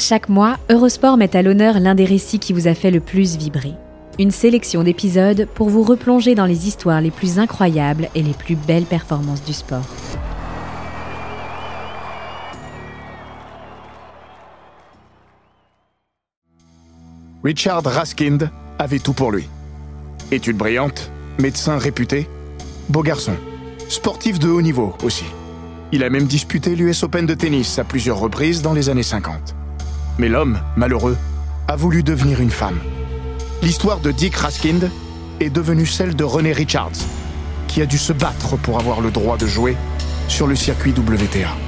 Chaque mois, Eurosport met à l'honneur l'un des récits qui vous a fait le plus vibrer. Une sélection d'épisodes pour vous replonger dans les histoires les plus incroyables et les plus belles performances du sport. Richard Raskind avait tout pour lui. Études brillantes, médecin réputé, beau garçon, sportif de haut niveau aussi. Il a même disputé l'US Open de tennis à plusieurs reprises dans les années 50. Mais l'homme, malheureux, a voulu devenir une femme. L'histoire de Dick Raskind est devenue celle de René Richards, qui a dû se battre pour avoir le droit de jouer sur le circuit WTA.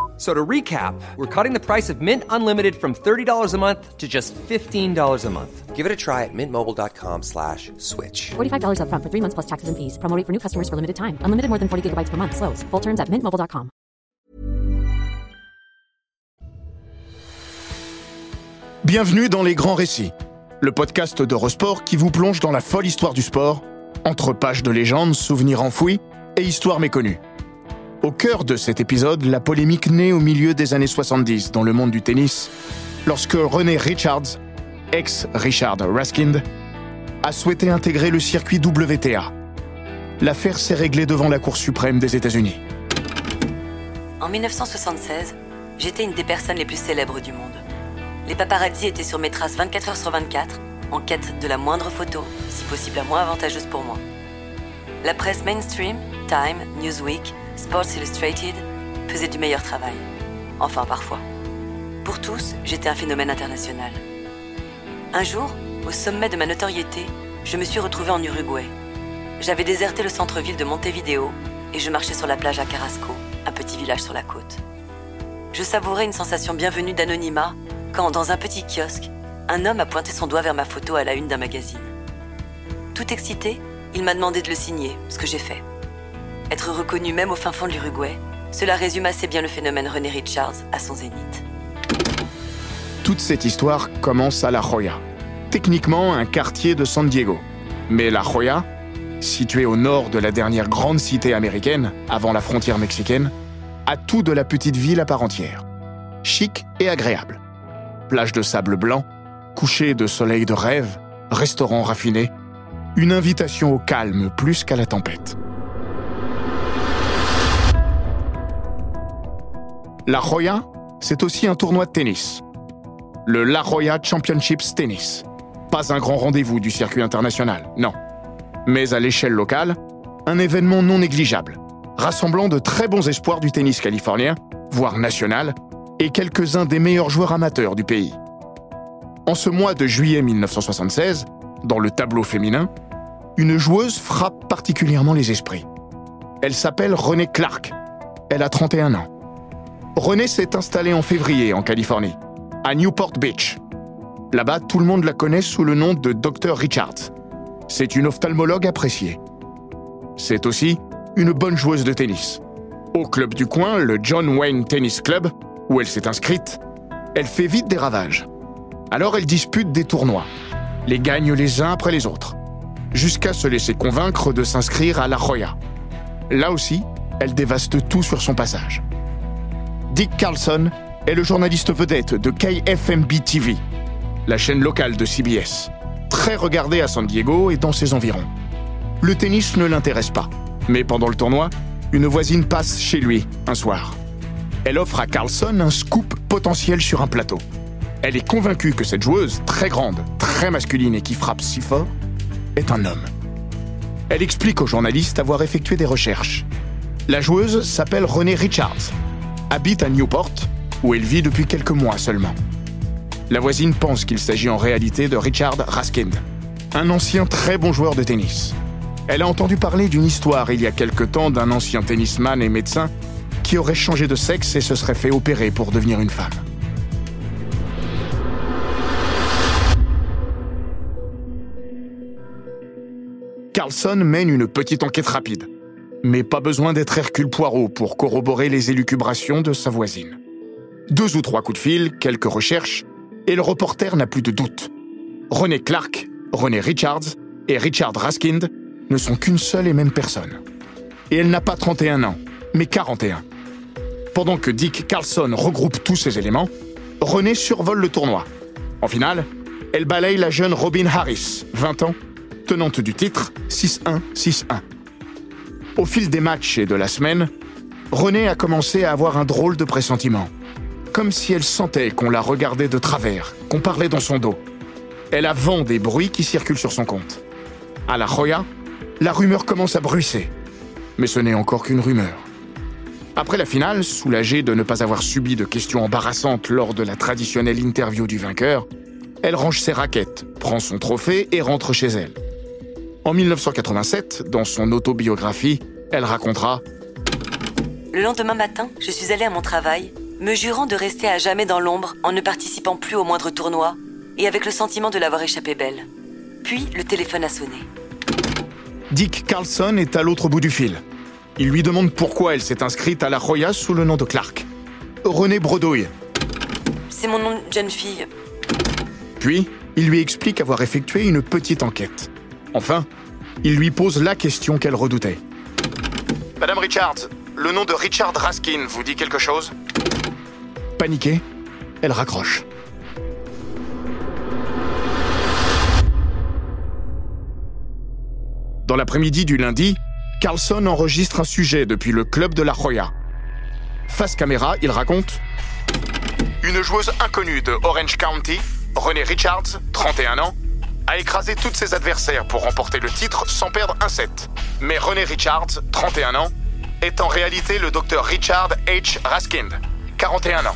So to recap, we're cutting the price of Mint Unlimited from $30 a month to just $15 a month. Give it a try at mintmobile.com slash switch. $45 up front for three months plus taxes and fees. Promo rate for new customers for limited time. Unlimited more than 40 gigabytes per month. Slows. Full terms at mintmobile.com. Bienvenue dans Les Grands Récits, le podcast d'Eurosport qui vous plonge dans la folle histoire du sport, entre pages de légendes, souvenirs enfouis et histoires méconnues. Au cœur de cet épisode, la polémique née au milieu des années 70 dans le monde du tennis, lorsque René Richards, ex-Richard Raskind, a souhaité intégrer le circuit WTA. L'affaire s'est réglée devant la Cour suprême des États-Unis. En 1976, j'étais une des personnes les plus célèbres du monde. Les paparazzi étaient sur mes traces 24 heures sur 24, en quête de la moindre photo, si possible la moins avantageuse pour moi. La presse mainstream, Time, Newsweek, Sports Illustrated faisait du meilleur travail. Enfin, parfois. Pour tous, j'étais un phénomène international. Un jour, au sommet de ma notoriété, je me suis retrouvée en Uruguay. J'avais déserté le centre-ville de Montevideo et je marchais sur la plage à Carrasco, un petit village sur la côte. Je savourais une sensation bienvenue d'anonymat quand, dans un petit kiosque, un homme a pointé son doigt vers ma photo à la une d'un magazine. Tout excité, il m'a demandé de le signer, ce que j'ai fait. Être reconnu même au fin fond de l'Uruguay, cela résume assez bien le phénomène René Richards à son zénith. Toute cette histoire commence à La Joya, techniquement un quartier de San Diego. Mais La Joya, située au nord de la dernière grande cité américaine, avant la frontière mexicaine, a tout de la petite ville à part entière. Chic et agréable. Plage de sable blanc, coucher de soleil de rêve, restaurant raffiné, une invitation au calme plus qu'à la tempête. La Joya, c'est aussi un tournoi de tennis. Le La Joya Championships Tennis. Pas un grand rendez-vous du circuit international, non. Mais à l'échelle locale, un événement non négligeable, rassemblant de très bons espoirs du tennis californien, voire national, et quelques-uns des meilleurs joueurs amateurs du pays. En ce mois de juillet 1976, dans le tableau féminin, une joueuse frappe particulièrement les esprits. Elle s'appelle Renée Clark. Elle a 31 ans. Renée s'est installée en février en Californie, à Newport Beach. Là-bas, tout le monde la connaît sous le nom de Dr. Richards. C'est une ophtalmologue appréciée. C'est aussi une bonne joueuse de tennis. Au club du coin, le John Wayne Tennis Club, où elle s'est inscrite, elle fait vite des ravages. Alors elle dispute des tournois, les gagne les uns après les autres, jusqu'à se laisser convaincre de s'inscrire à La Joya. Là aussi, elle dévaste tout sur son passage. Dick Carlson est le journaliste vedette de KFMB TV, la chaîne locale de CBS, très regardée à San Diego et dans ses environs. Le tennis ne l'intéresse pas, mais pendant le tournoi, une voisine passe chez lui un soir. Elle offre à Carlson un scoop potentiel sur un plateau. Elle est convaincue que cette joueuse, très grande, très masculine et qui frappe si fort, est un homme. Elle explique au journaliste avoir effectué des recherches. La joueuse s'appelle Renée Richards habite à Newport, où elle vit depuis quelques mois seulement. La voisine pense qu'il s'agit en réalité de Richard Raskind, un ancien très bon joueur de tennis. Elle a entendu parler d'une histoire il y a quelque temps d'un ancien tennisman et médecin qui aurait changé de sexe et se serait fait opérer pour devenir une femme. Carlson mène une petite enquête rapide, mais pas besoin d'être Hercule Poirot pour corroborer les élucubrations de sa voisine. Deux ou trois coups de fil, quelques recherches, et le reporter n'a plus de doute. René Clark, René Richards et Richard Raskind ne sont qu'une seule et même personne. Et elle n'a pas 31 ans, mais 41. Pendant que Dick Carlson regroupe tous ces éléments, René survole le tournoi. En finale, elle balaye la jeune Robin Harris, 20 ans, tenante du titre 6-1-6-1. Au fil des matchs et de la semaine, René a commencé à avoir un drôle de pressentiment. Comme si elle sentait qu'on la regardait de travers, qu'on parlait dans son dos. Elle a vent des bruits qui circulent sur son compte. À la Joya, la rumeur commence à bruisser. Mais ce n'est encore qu'une rumeur. Après la finale, soulagée de ne pas avoir subi de questions embarrassantes lors de la traditionnelle interview du vainqueur, elle range ses raquettes, prend son trophée et rentre chez elle. En 1987, dans son autobiographie, elle racontera Le lendemain matin, je suis allée à mon travail, me jurant de rester à jamais dans l'ombre en ne participant plus au moindre tournoi et avec le sentiment de l'avoir échappé belle. Puis le téléphone a sonné. Dick Carlson est à l'autre bout du fil. Il lui demande pourquoi elle s'est inscrite à la Roya sous le nom de Clark. René bredouille. C'est mon nom de jeune fille. Puis, il lui explique avoir effectué une petite enquête. Enfin, il lui pose la question qu'elle redoutait. Madame Richards, le nom de Richard Raskin vous dit quelque chose? Paniquée, elle raccroche. Dans l'après-midi du lundi, Carlson enregistre un sujet depuis le club de la Joya. Face caméra, il raconte Une joueuse inconnue de Orange County, René Richards, 31 ans, a écrasé tous ses adversaires pour remporter le titre sans perdre un set. Mais René Richards, 31 ans, est en réalité le docteur Richard H. Raskind, 41 ans.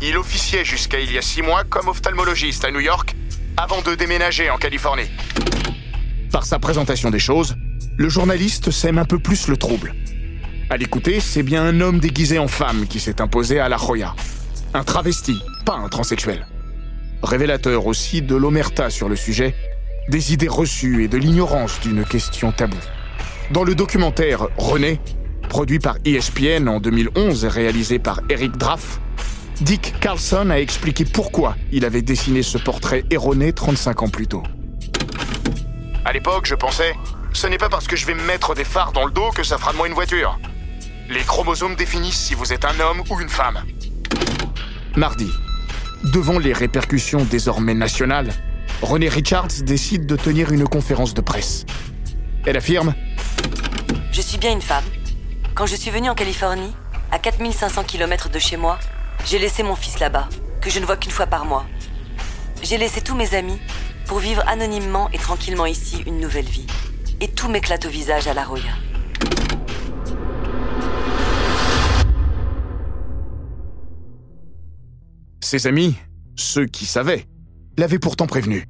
Il officiait jusqu'à il y a six mois comme ophtalmologiste à New York avant de déménager en Californie. Par sa présentation des choses, le journaliste sème un peu plus le trouble. À l'écouter, c'est bien un homme déguisé en femme qui s'est imposé à la Joya. Un travesti, pas un transsexuel. Révélateur aussi de l'omerta sur le sujet, des idées reçues et de l'ignorance d'une question taboue. Dans le documentaire René, produit par ESPN en 2011 et réalisé par Eric Draff, Dick Carlson a expliqué pourquoi il avait dessiné ce portrait erroné 35 ans plus tôt. À l'époque, je pensais, ce n'est pas parce que je vais me mettre des phares dans le dos que ça fera de moi une voiture. Les chromosomes définissent si vous êtes un homme ou une femme. Mardi, devant les répercussions désormais nationales, René Richards décide de tenir une conférence de presse. Elle affirme Je suis bien une femme. Quand je suis venue en Californie, à 4500 km de chez moi, j'ai laissé mon fils là-bas, que je ne vois qu'une fois par mois. J'ai laissé tous mes amis pour vivre anonymement et tranquillement ici une nouvelle vie. Et tout m'éclate au visage à la Roya. Ses amis, ceux qui savaient, l'avaient pourtant prévenu.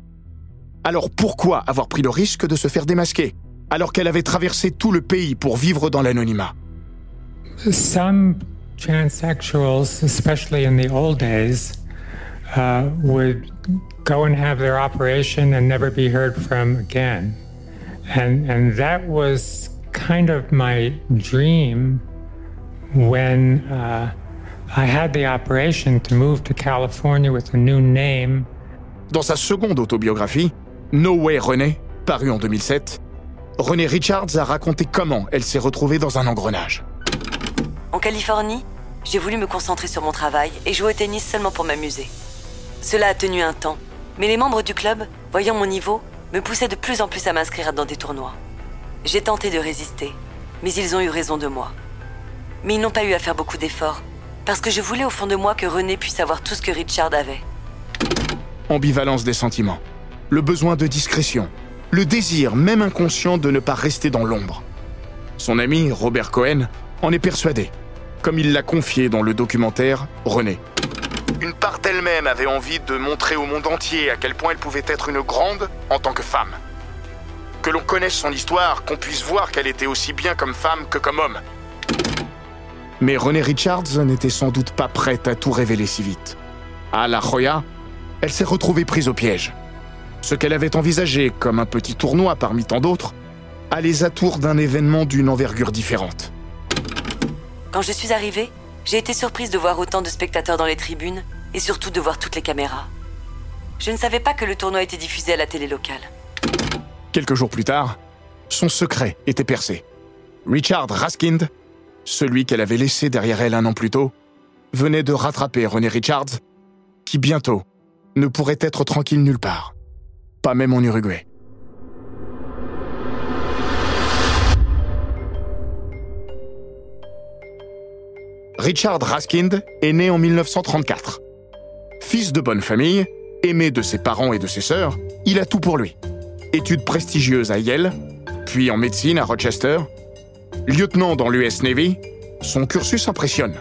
Alors pourquoi avoir pris le risque de se faire démasquer, alors qu'elle avait traversé tout le pays pour vivre dans l'anonymat? Some transsexuals, especially in the old days, uh, would go and have their operation and never be heard from again. And, and that was kind of my dream when uh, Dans sa seconde autobiographie, No Way René, parue en 2007, René Richards a raconté comment elle s'est retrouvée dans un engrenage. En Californie, j'ai voulu me concentrer sur mon travail et jouer au tennis seulement pour m'amuser. Cela a tenu un temps, mais les membres du club, voyant mon niveau, me poussaient de plus en plus à m'inscrire dans des tournois. J'ai tenté de résister, mais ils ont eu raison de moi. Mais ils n'ont pas eu à faire beaucoup d'efforts, parce que je voulais au fond de moi que René puisse avoir tout ce que Richard avait. Ambivalence des sentiments, le besoin de discrétion, le désir, même inconscient, de ne pas rester dans l'ombre. Son ami, Robert Cohen, en est persuadé, comme il l'a confié dans le documentaire René. Une part d'elle-même avait envie de montrer au monde entier à quel point elle pouvait être une grande en tant que femme. Que l'on connaisse son histoire, qu'on puisse voir qu'elle était aussi bien comme femme que comme homme. Mais René Richards n'était sans doute pas prête à tout révéler si vite. À La Joya, elle s'est retrouvée prise au piège. Ce qu'elle avait envisagé comme un petit tournoi parmi tant d'autres, a les atours d'un événement d'une envergure différente. Quand je suis arrivée, j'ai été surprise de voir autant de spectateurs dans les tribunes et surtout de voir toutes les caméras. Je ne savais pas que le tournoi était diffusé à la télé locale. Quelques jours plus tard, son secret était percé. Richard Raskind, celui qu'elle avait laissé derrière elle un an plus tôt, venait de rattraper René Richards, qui bientôt ne pourrait être tranquille nulle part, pas même en Uruguay. Richard Raskind est né en 1934. Fils de bonne famille, aimé de ses parents et de ses sœurs, il a tout pour lui. Études prestigieuses à Yale, puis en médecine à Rochester, lieutenant dans l'US Navy, son cursus impressionne.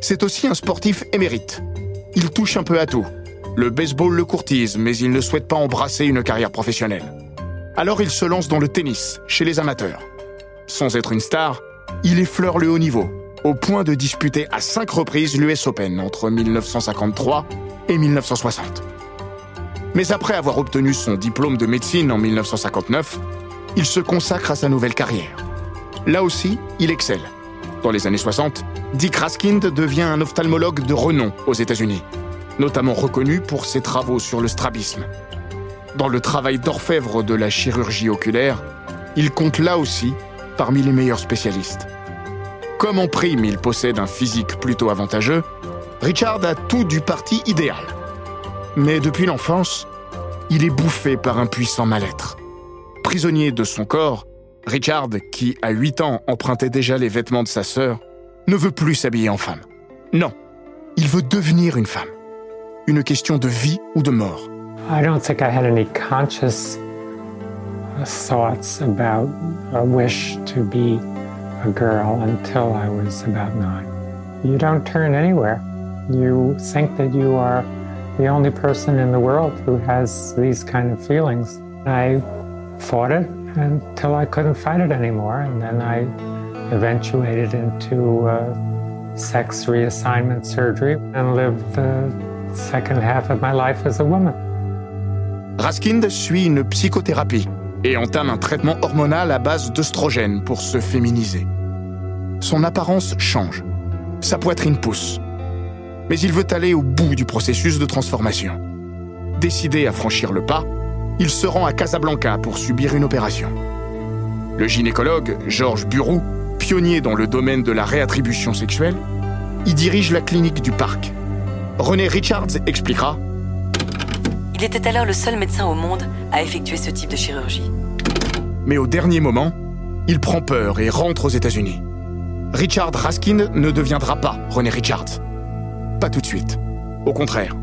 C'est aussi un sportif émérite. Il touche un peu à tout. Le baseball le courtise, mais il ne souhaite pas embrasser une carrière professionnelle. Alors il se lance dans le tennis, chez les amateurs. Sans être une star, il effleure le haut niveau, au point de disputer à cinq reprises l'US Open entre 1953 et 1960. Mais après avoir obtenu son diplôme de médecine en 1959, il se consacre à sa nouvelle carrière. Là aussi, il excelle. Dans les années 60, Dick Raskind devient un ophtalmologue de renom aux États-Unis, notamment reconnu pour ses travaux sur le strabisme. Dans le travail d'orfèvre de la chirurgie oculaire, il compte là aussi parmi les meilleurs spécialistes. Comme en prime il possède un physique plutôt avantageux, Richard a tout du parti idéal. Mais depuis l'enfance, il est bouffé par un puissant mal-être. Prisonnier de son corps, Richard, qui à 8 ans empruntait déjà les vêtements de sa sœur, ne veut plus s'habiller en femme. Non, il veut devenir une femme. Une question de vie ou de mort. I don't think I had any conscious thoughts about a wish to be a girl until I was about nine. You don't turn anywhere. You think that you are the only person in the world who has these kind of feelings. I fought it until I couldn't fight it anymore, and then I eventuated into uh, sex reassignment surgery and lived the second half of my life as a woman. Raskind suit une psychothérapie et entame un traitement hormonal à base d'œstrogènes pour se féminiser. Son apparence change, sa poitrine pousse, mais il veut aller au bout du processus de transformation. Décidé à franchir le pas, il se rend à Casablanca pour subir une opération. Le gynécologue Georges Bureau, pionnier dans le domaine de la réattribution sexuelle, y dirige la clinique du parc. René Richards expliquera Il était alors le seul médecin au monde à effectuer ce type de chirurgie. Mais au dernier moment, il prend peur et rentre aux États-Unis. Richard Raskin ne deviendra pas René Richards. Pas tout de suite. Au contraire.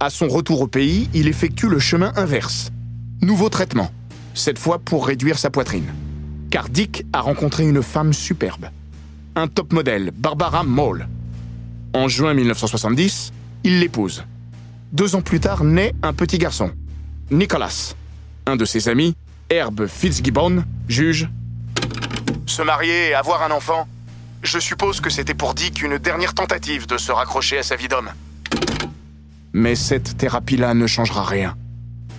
À son retour au pays, il effectue le chemin inverse. Nouveau traitement, cette fois pour réduire sa poitrine. Car Dick a rencontré une femme superbe. Un top modèle, Barbara Maule. En juin 1970, il l'épouse. Deux ans plus tard naît un petit garçon, Nicholas. Un de ses amis, Herb Fitzgibbon, juge Se marier et avoir un enfant Je suppose que c'était pour Dick une dernière tentative de se raccrocher à sa vie d'homme. Mais cette thérapie-là ne changera rien.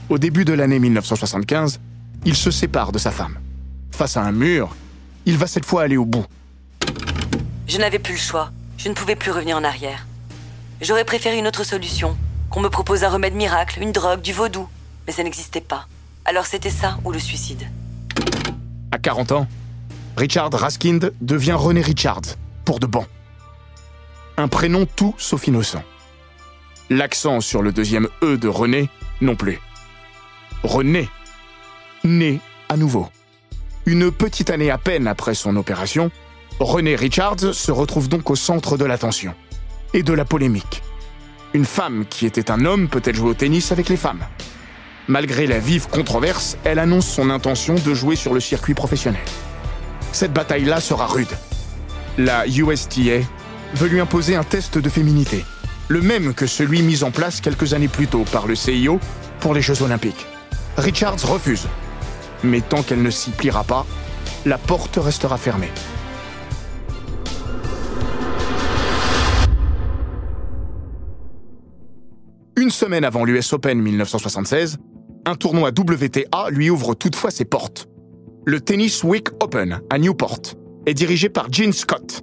Au début de l'année 1975, il se sépare de sa femme. Face à un mur, il va cette fois aller au bout. Je n'avais plus le choix. Je ne pouvais plus revenir en arrière. J'aurais préféré une autre solution. Qu'on me propose un remède miracle, une drogue, du vaudou. Mais ça n'existait pas. Alors c'était ça ou le suicide. À 40 ans, Richard Raskind devient René Richards, pour de bon. Un prénom tout sauf innocent. L'accent sur le deuxième E de René non plus. René, né à nouveau. Une petite année à peine après son opération, René Richards se retrouve donc au centre de l'attention et de la polémique. Une femme qui était un homme peut-elle jouer au tennis avec les femmes Malgré la vive controverse, elle annonce son intention de jouer sur le circuit professionnel. Cette bataille-là sera rude. La USTA veut lui imposer un test de féminité, le même que celui mis en place quelques années plus tôt par le CIO pour les Jeux olympiques. Richards refuse. Mais tant qu'elle ne s'y pliera pas, la porte restera fermée. Une semaine avant l'US Open 1976, un tournoi WTA lui ouvre toutefois ses portes. Le Tennis Week Open à Newport est dirigé par Gene Scott.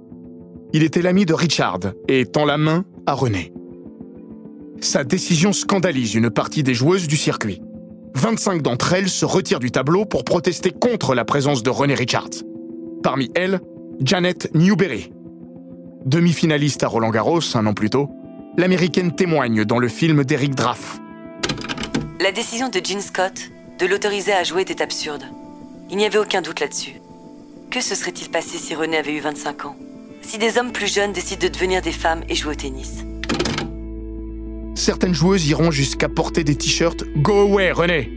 Il était l'ami de Richard et tend la main à René. Sa décision scandalise une partie des joueuses du circuit. 25 d'entre elles se retirent du tableau pour protester contre la présence de René Richards. Parmi elles, Janet Newberry. Demi-finaliste à Roland Garros un an plus tôt, l'américaine témoigne dans le film d'Eric Draff. La décision de Gene Scott de l'autoriser à jouer était absurde. Il n'y avait aucun doute là-dessus. Que se serait-il passé si René avait eu 25 ans? Si des hommes plus jeunes décident de devenir des femmes et jouer au tennis? Certaines joueuses iront jusqu'à porter des t-shirts Go away, René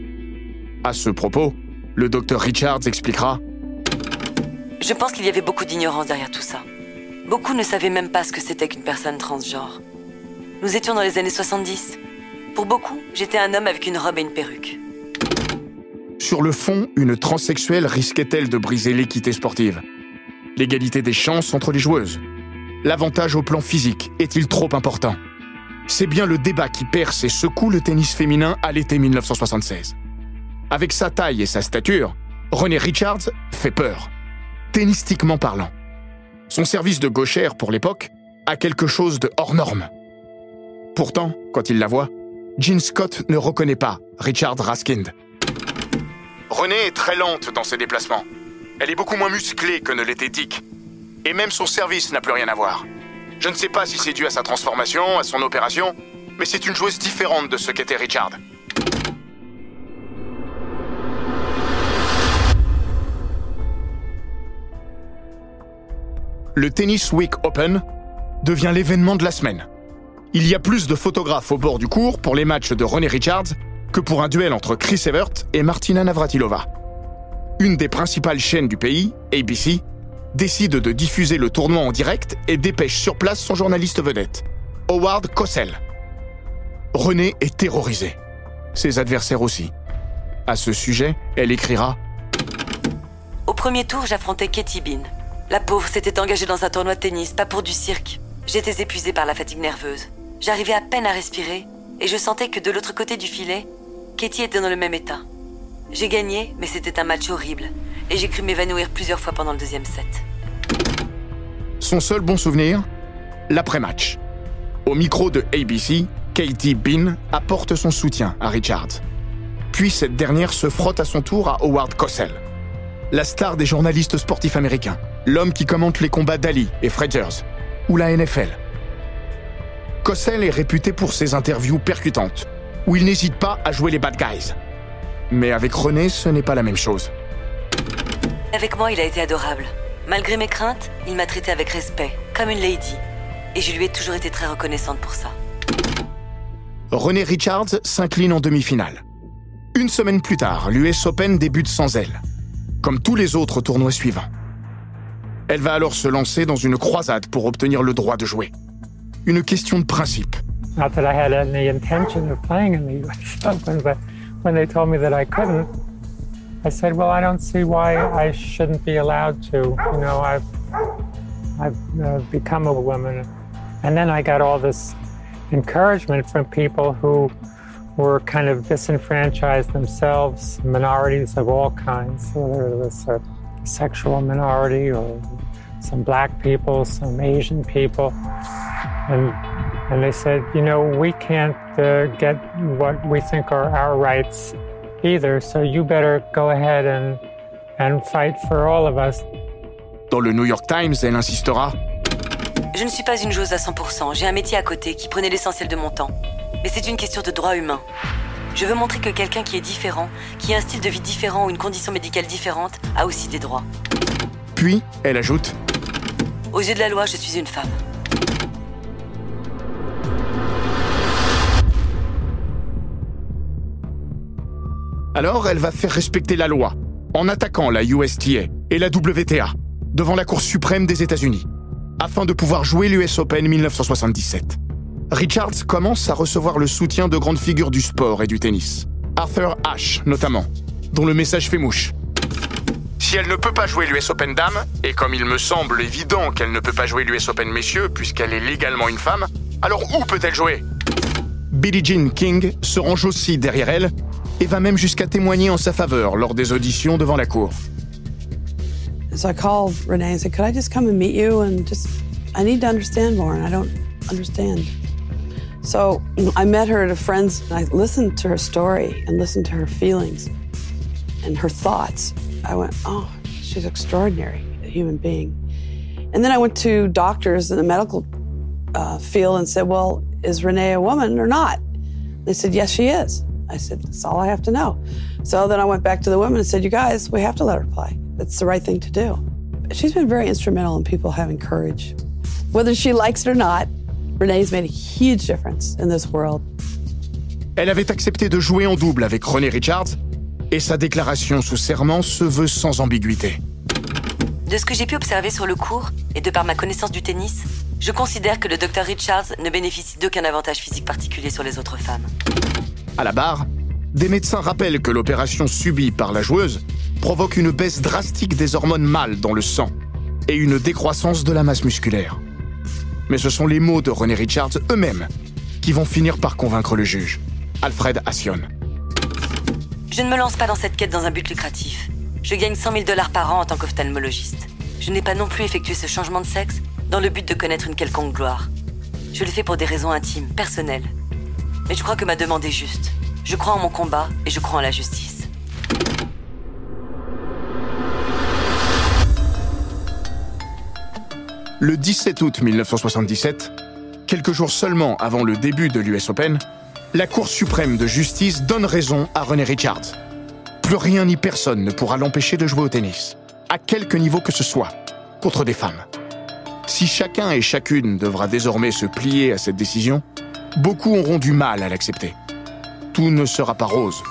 À ce propos, le docteur Richards expliquera Je pense qu'il y avait beaucoup d'ignorance derrière tout ça. Beaucoup ne savaient même pas ce que c'était qu'une personne transgenre. Nous étions dans les années 70. Pour beaucoup, j'étais un homme avec une robe et une perruque. Sur le fond, une transsexuelle risquait-elle de briser l'équité sportive? L'égalité des chances entre les joueuses? L'avantage au plan physique est-il trop important? C'est bien le débat qui perce et secoue le tennis féminin à l'été 1976. Avec sa taille et sa stature, René Richards fait peur, tennistiquement parlant. Son service de gauchère pour l'époque a quelque chose de hors norme. Pourtant, quand il la voit, Jean Scott ne reconnaît pas Richard Raskind. René est très lente dans ses déplacements. Elle est beaucoup moins musclée que ne l'était Dick. Et même son service n'a plus rien à voir. Je ne sais pas si c'est dû à sa transformation, à son opération, mais c'est une joueuse différente de ce qu'était Richard. Le Tennis Week Open devient l'événement de la semaine. Il y a plus de photographes au bord du cours pour les matchs de René Richards que pour un duel entre Chris Evert et Martina Navratilova. Une des principales chaînes du pays, ABC, décide de diffuser le tournoi en direct et dépêche sur place son journaliste vedette, Howard Cosell. René est terrorisé. Ses adversaires aussi. À ce sujet, elle écrira Au premier tour, j'affrontais Katie Bean. La pauvre s'était engagée dans un tournoi de tennis, pas pour du cirque. J'étais épuisée par la fatigue nerveuse. J'arrivais à peine à respirer et je sentais que de l'autre côté du filet, Katie était dans le même état. J'ai gagné, mais c'était un match horrible et j'ai cru m'évanouir plusieurs fois pendant le deuxième set. Son seul bon souvenir L'après-match. Au micro de ABC, Katie Bean apporte son soutien à Richards. Puis cette dernière se frotte à son tour à Howard Cosell, la star des journalistes sportifs américains, l'homme qui commente les combats d'Ali et Fredgers, ou la NFL. Cosell est réputé pour ses interviews percutantes, où il n'hésite pas à jouer les bad guys. Mais avec René, ce n'est pas la même chose. Avec moi, il a été adorable. Malgré mes craintes, il m'a traité avec respect, comme une lady. Et je lui ai toujours été très reconnaissante pour ça. René Richards s'incline en demi-finale. Une semaine plus tard, l'US Open débute sans elle, comme tous les autres tournois suivants. Elle va alors se lancer dans une croisade pour obtenir le droit de jouer. Une question de principe. Not that I had any intention of playing in the US Open, but when they told me that I couldn't, I said, "Well, I don't see why I shouldn't be allowed to. You know, I've I've uh, become a woman." And then I got all this encouragement from people who were kind of disenfranchised themselves, minorities of all kinds, whether it was a sexual minority or some black people, some Asian people. And, and they said, you know, we can't uh, get what we think are our rights either, so you better go ahead and, and fight for all of us. Dans le New York Times, elle insistera Je ne suis pas une joueuse à 100%, j'ai un métier à côté qui prenait l'essentiel de mon temps. Mais c'est une question de droit humain. Je veux montrer que quelqu'un qui est différent, qui a un style de vie différent ou une condition médicale différente, a aussi des droits. Puis, elle ajoute Aux yeux de la loi, je suis une femme. Alors, elle va faire respecter la loi en attaquant la USTA et la WTA. devant la Cour suprême des États-Unis, afin de pouvoir jouer l'US Open 1977. Richards commence à recevoir le soutien de grandes figures du sport et du tennis. Arthur Ashe, notamment, dont le message fait mouche. Si elle ne peut pas jouer l'US Open Dame, et comme il me semble évident qu'elle ne peut pas jouer l'US Open Messieurs puisqu'elle est légalement une femme, alors où peut-elle jouer? Billie Jean King se range aussi derrière elle et va même jusqu'à témoigner en sa faveur lors des auditions devant la cour. So I called Renee and said, Could I just come and meet you and just, I need to understand more and I don't understand. So I met her at a friend's and I listened to her story and listened to her feelings and her thoughts. I went, Oh, she's extraordinary, a human being. And then I went to doctors in the medical uh, field and said, Well, is Renee a woman or not? They said, Yes, she is. I said, That's all I have to know. So then I went back to the women and said, You guys, we have to let her play. It's the right thing to do. She's been very instrumental in people having courage. Whether she likes it or not, Renee's made a huge difference in this world. Elle avait accepté de jouer en double avec René Richards et sa déclaration sous serment se veut sans ambiguïté. De ce que j'ai pu observer sur le cours et de par ma connaissance du tennis, je considère que le Dr Richards ne bénéficie d'aucun avantage physique particulier sur les autres femmes. À la barre, des médecins rappellent que l'opération subie par la joueuse provoque une baisse drastique des hormones mâles dans le sang et une décroissance de la masse musculaire. Mais ce sont les mots de René Richards eux-mêmes qui vont finir par convaincre le juge, Alfred Assion. Je ne me lance pas dans cette quête dans un but lucratif. Je gagne 100 000 dollars par an en tant qu'ophtalmologiste. Je n'ai pas non plus effectué ce changement de sexe dans le but de connaître une quelconque gloire. Je le fais pour des raisons intimes, personnelles. Mais je crois que ma demande est juste. Je crois en mon combat et je crois en la justice. Le 17 août 1977, quelques jours seulement avant le début de l'US Open, la Cour suprême de justice donne raison à René Richards. Plus rien ni personne ne pourra l'empêcher de jouer au tennis, à quelque niveau que ce soit, contre des femmes. Si chacun et chacune devra désormais se plier à cette décision, beaucoup auront du mal à l'accepter. Tout ne sera pas rose.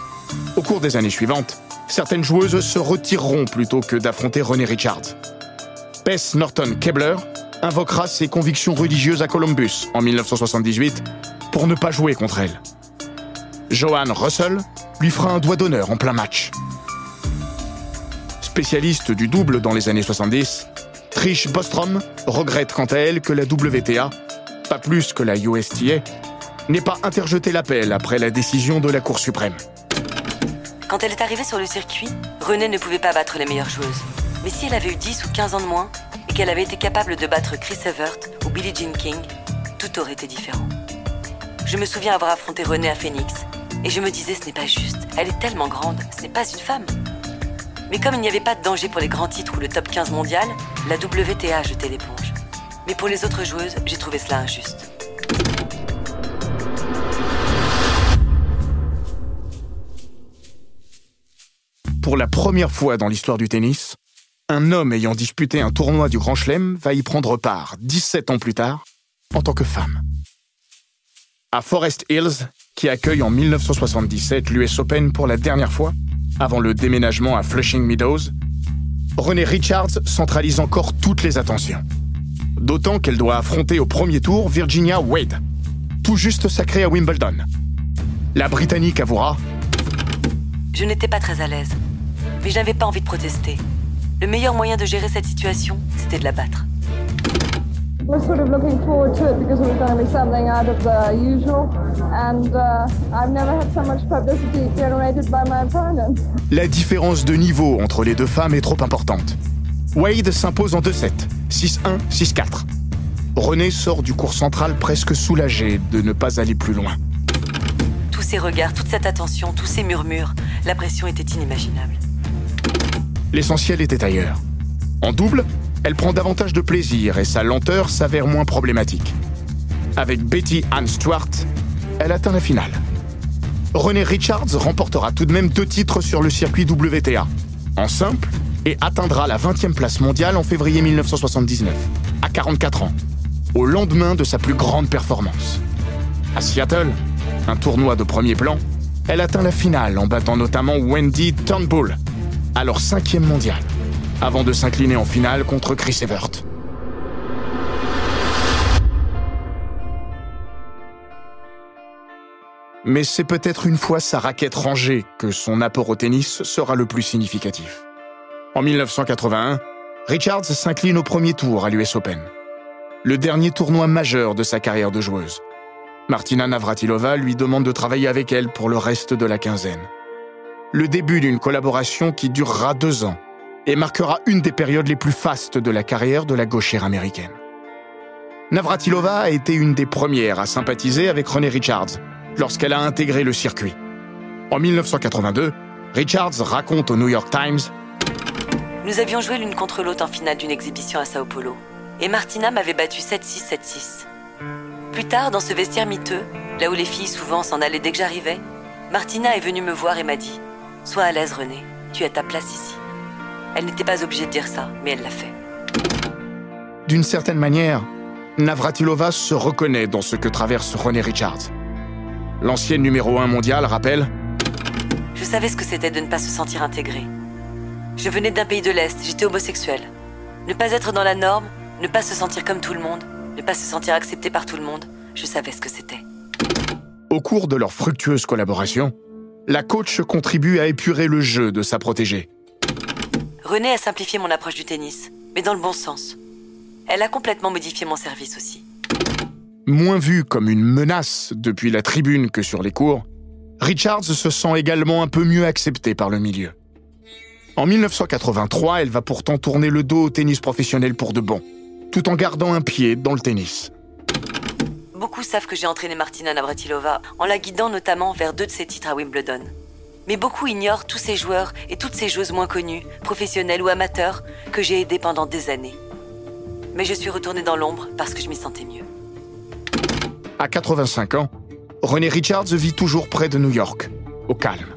Au cours des années suivantes, certaines joueuses se retireront plutôt que d'affronter René Richards. Bess Norton Kebler invoquera ses convictions religieuses à Columbus en 1978 pour ne pas jouer contre elle. Joanne Russell lui fera un doigt d'honneur en plein match. Spécialiste du double dans les années 70, Trish Bostrom regrette quant à elle que la WTA, pas plus que la USTA, n'ait pas interjeté l'appel après la décision de la Cour suprême. Quand elle est arrivée sur le circuit, René ne pouvait pas battre les meilleures joueuses. Mais si elle avait eu 10 ou 15 ans de moins et qu'elle avait été capable de battre Chris Evert ou Billie Jean King, tout aurait été différent. Je me souviens avoir affronté René à Phoenix et je me disais ce n'est pas juste. Elle est tellement grande, ce n'est pas une femme. Mais comme il n'y avait pas de danger pour les grands titres ou le top 15 mondial, la WTA jeté l'éponge. Mais pour les autres joueuses, j'ai trouvé cela injuste. Pour la première fois dans l'histoire du tennis, un homme ayant disputé un tournoi du Grand Chelem va y prendre part 17 ans plus tard en tant que femme. À Forest Hills, qui accueille en 1977 l'US Open pour la dernière fois, avant le déménagement à Flushing Meadows, René Richards centralise encore toutes les attentions. D'autant qu'elle doit affronter au premier tour Virginia Wade, tout juste sacrée à Wimbledon. La Britannique avouera Je n'étais pas très à l'aise, mais je n'avais pas envie de protester. Le meilleur moyen de gérer cette situation, c'était de la battre. We're sort of looking forward to it because it was going to be something out of the usual, and uh, I've never had so much publicity generated by my opponent. La différence de niveau entre les deux femmes est trop importante. Wade s'impose en 2-7, 6-1, 6-4. René sort du cours central presque soulagé de ne pas aller plus loin. Tous ces regards, toute cette attention, tous ces murmures, la pression était inimaginable. L'essentiel était ailleurs. En double, elle prend davantage de plaisir et sa lenteur s'avère moins problématique. Avec Betty Ann Stewart, elle atteint la finale. René Richards remportera tout de même deux titres sur le circuit WTA, en simple, et atteindra la 20e place mondiale en février 1979, à 44 ans, au lendemain de sa plus grande performance. À Seattle, un tournoi de premier plan, elle atteint la finale en battant notamment Wendy Turnbull, alors cinquième mondiale. avant de s'incliner en finale contre Chris Evert. Mais c'est peut-être une fois sa raquette rangée que son apport au tennis sera le plus significatif. En 1981, Richards s'incline au premier tour à l'US Open, le dernier tournoi majeur de sa carrière de joueuse. Martina Navratilova lui demande de travailler avec elle pour le reste de la quinzaine. Le début d'une collaboration qui durera deux ans et marquera une des périodes les plus fastes de la carrière de la gauchère américaine. Navratilova a été une des premières à sympathiser avec René Richards lorsqu'elle a intégré le circuit. En 1982, Richards raconte au New York Times Nous avions joué l'une contre l'autre en finale d'une exhibition à Sao Paulo, et Martina m'avait battu 7-6, 7-6. Plus tard, dans ce vestiaire miteux, là où les filles souvent s'en allaient dès que j'arrivais, Martina est venue me voir et m'a dit Sois à l'aise, René, tu as ta place ici. Elle n'était pas obligée de dire ça, mais elle l'a fait. D'une certaine manière, Navratilova se reconnaît dans ce que traverse René Richards. L'ancienne numéro 1 mondial rappelle Je savais ce que c'était de ne pas se sentir intégré. Je venais d'un pays de l'Est, j'étais homosexuel. Ne pas être dans la norme, ne pas se sentir comme tout le monde, ne pas se sentir accepté par tout le monde, je savais ce que c'était. Au cours de leur fructueuse collaboration, la coach contribue à épurer le jeu de sa protégée. René a simplifié mon approche du tennis, mais dans le bon sens. Elle a complètement modifié mon service aussi. Moins vu comme une menace depuis la tribune que sur les cours, Richards se sent également un peu mieux accepté par le milieu. En 1983, elle va pourtant tourner le dos au tennis professionnel pour de bon, tout en gardant un pied dans le tennis. Beaucoup savent que j'ai entraîné Martina Navratilova en la guidant notamment vers deux de ses titres à Wimbledon. Mais beaucoup ignorent tous ces joueurs et toutes ces joueuses moins connues, professionnelles ou amateurs, que j'ai aidés pendant des années. Mais je suis retournée dans l'ombre parce que je m'y sentais mieux. À 85 ans, René Richards vit toujours près de New York, au calme.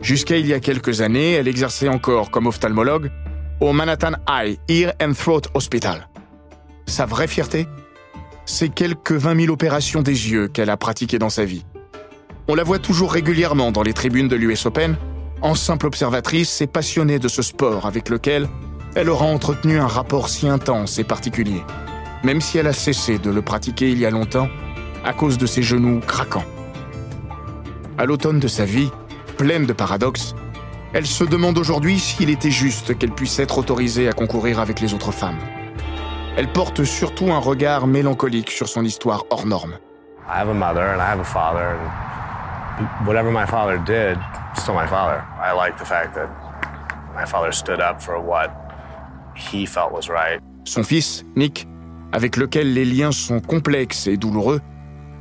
Jusqu'à il y a quelques années, elle exerçait encore comme ophtalmologue au Manhattan Eye Ear and Throat Hospital. Sa vraie fierté? C'est quelques 20 000 opérations des yeux qu'elle a pratiquées dans sa vie. On la voit toujours régulièrement dans les tribunes de l'US Open, en simple observatrice et passionnée de ce sport avec lequel elle aura entretenu un rapport si intense et particulier, même si elle a cessé de le pratiquer il y a longtemps à cause de ses genoux craquants. À l'automne de sa vie, pleine de paradoxes, elle se demande aujourd'hui s'il était juste qu'elle puisse être autorisée à concourir avec les autres femmes. Elle porte surtout un regard mélancolique sur son histoire hors norme. I have a mother and I have a father, and whatever my father did, still my father. I like the fact that my father stood up for what he felt was right. Son fils, Nick, avec lequel les liens sont complexes et douloureux,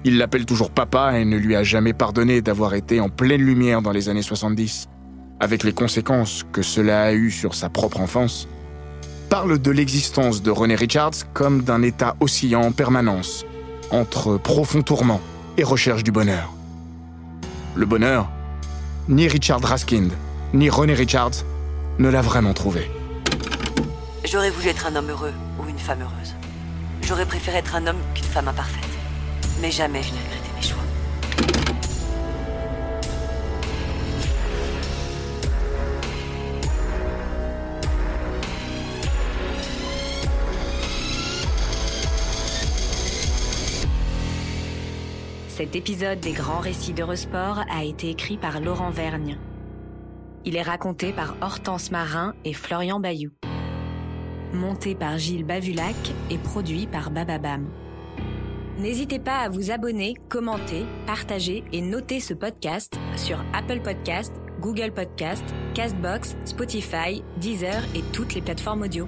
il l'appelle toujours papa et ne lui a jamais pardonné d'avoir été en pleine lumière dans les années 70, avec les conséquences que cela a eues sur sa propre enfance, parle de l'existence de René Richards comme d'un état oscillant en permanence, entre profond tourment et recherche du bonheur. Le bonheur, ni Richard Raskind, ni René Richards ne l'a vraiment trouvé. J'aurais voulu être un homme heureux ou une femme heureuse. J'aurais préféré être un homme qu'une femme imparfaite. Mais jamais je n'ai Cet épisode des grands récits d'Eurosport a été écrit par Laurent Vergne. Il est raconté par Hortense Marin et Florian Bayou. Monté par Gilles Bavulac et produit par Bababam. N'hésitez pas à vous abonner, commenter, partager et noter ce podcast sur Apple Podcast, Google Podcast, Castbox, Spotify, Deezer et toutes les plateformes audio.